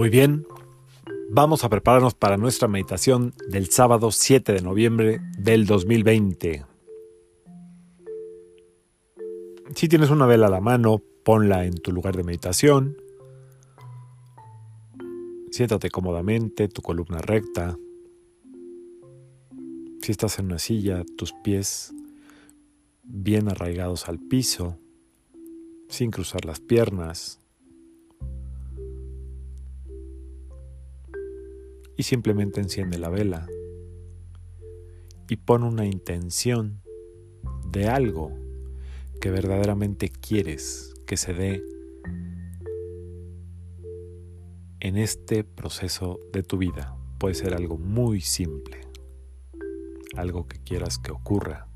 Muy bien, vamos a prepararnos para nuestra meditación del sábado 7 de noviembre del 2020. Si tienes una vela a la mano, ponla en tu lugar de meditación. Siéntate cómodamente, tu columna recta. Si estás en una silla, tus pies bien arraigados al piso, sin cruzar las piernas. Y simplemente enciende la vela y pon una intención de algo que verdaderamente quieres que se dé en este proceso de tu vida. Puede ser algo muy simple, algo que quieras que ocurra.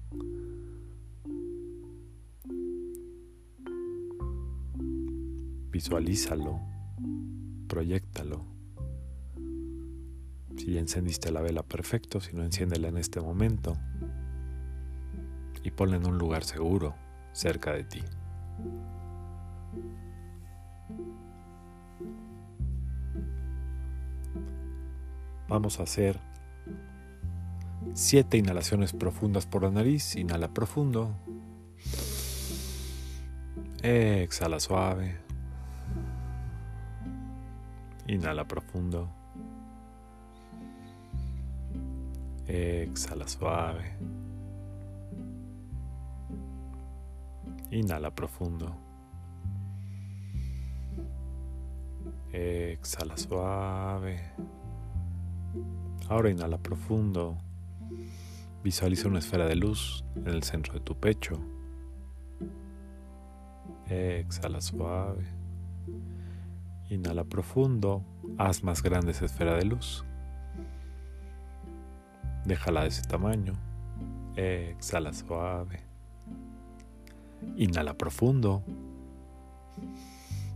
Visualízalo, proyectalo. Si ya encendiste la vela, perfecto. Si no, enciéndela en este momento y ponla en un lugar seguro cerca de ti. Vamos a hacer siete inhalaciones profundas por la nariz. Inhala profundo. Exhala suave. Inhala profundo. Exhala suave. Inhala profundo. Exhala suave. Ahora inhala profundo. Visualiza una esfera de luz en el centro de tu pecho. Exhala suave. Inhala profundo. Haz más grande esa esfera de luz. Déjala de ese tamaño. Exhala suave. Inhala profundo.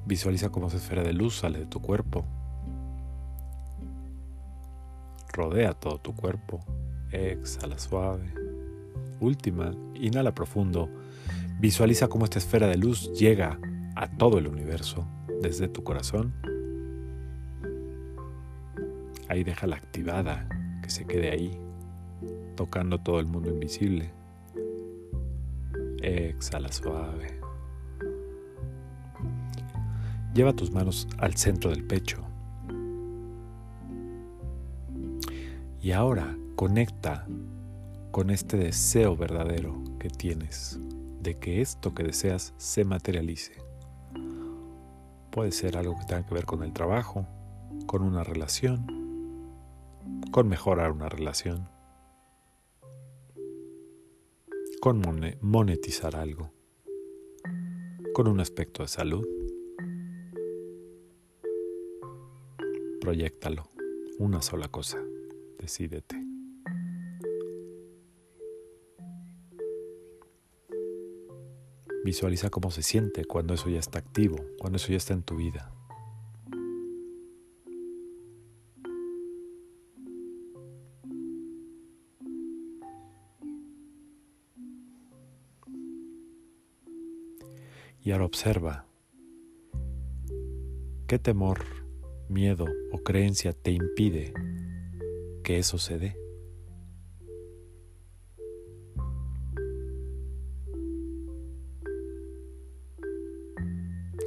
Visualiza cómo esa esfera de luz sale de tu cuerpo. Rodea todo tu cuerpo. Exhala suave. Última, inhala profundo. Visualiza cómo esta esfera de luz llega a todo el universo desde tu corazón. Ahí déjala activada, que se quede ahí, tocando todo el mundo invisible. Exhala suave. Lleva tus manos al centro del pecho. Y ahora conecta con este deseo verdadero que tienes de que esto que deseas se materialice. Puede ser algo que tenga que ver con el trabajo, con una relación, con mejorar una relación con monetizar algo, con un aspecto de salud. Proyectalo, una sola cosa, decídete. Visualiza cómo se siente cuando eso ya está activo, cuando eso ya está en tu vida. Y ahora observa qué temor, miedo o creencia te impide que eso se dé.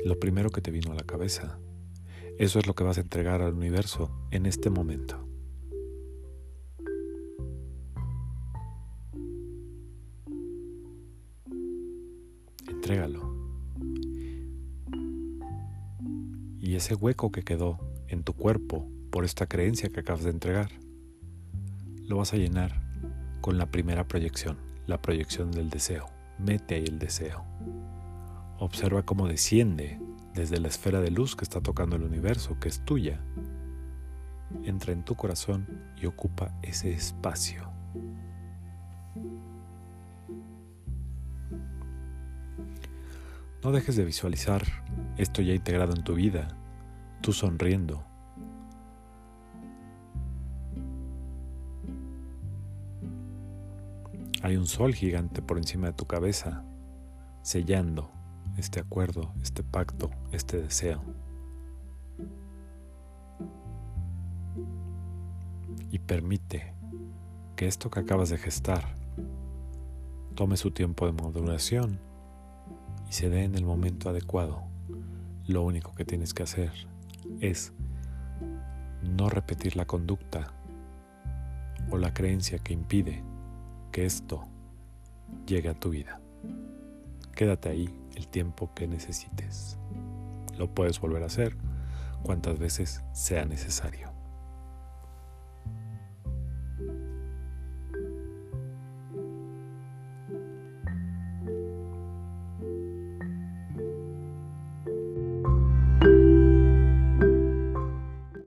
Lo primero que te vino a la cabeza, eso es lo que vas a entregar al universo en este momento. Entrégalo. Y ese hueco que quedó en tu cuerpo por esta creencia que acabas de entregar, lo vas a llenar con la primera proyección, la proyección del deseo. Mete ahí el deseo. Observa cómo desciende desde la esfera de luz que está tocando el universo, que es tuya. Entra en tu corazón y ocupa ese espacio. No dejes de visualizar esto ya integrado en tu vida tú sonriendo. Hay un sol gigante por encima de tu cabeza, sellando este acuerdo, este pacto, este deseo. y permite que esto que acabas de gestar tome su tiempo de maduración y se dé en el momento adecuado. Lo único que tienes que hacer es no repetir la conducta o la creencia que impide que esto llegue a tu vida. Quédate ahí el tiempo que necesites. Lo puedes volver a hacer cuantas veces sea necesario.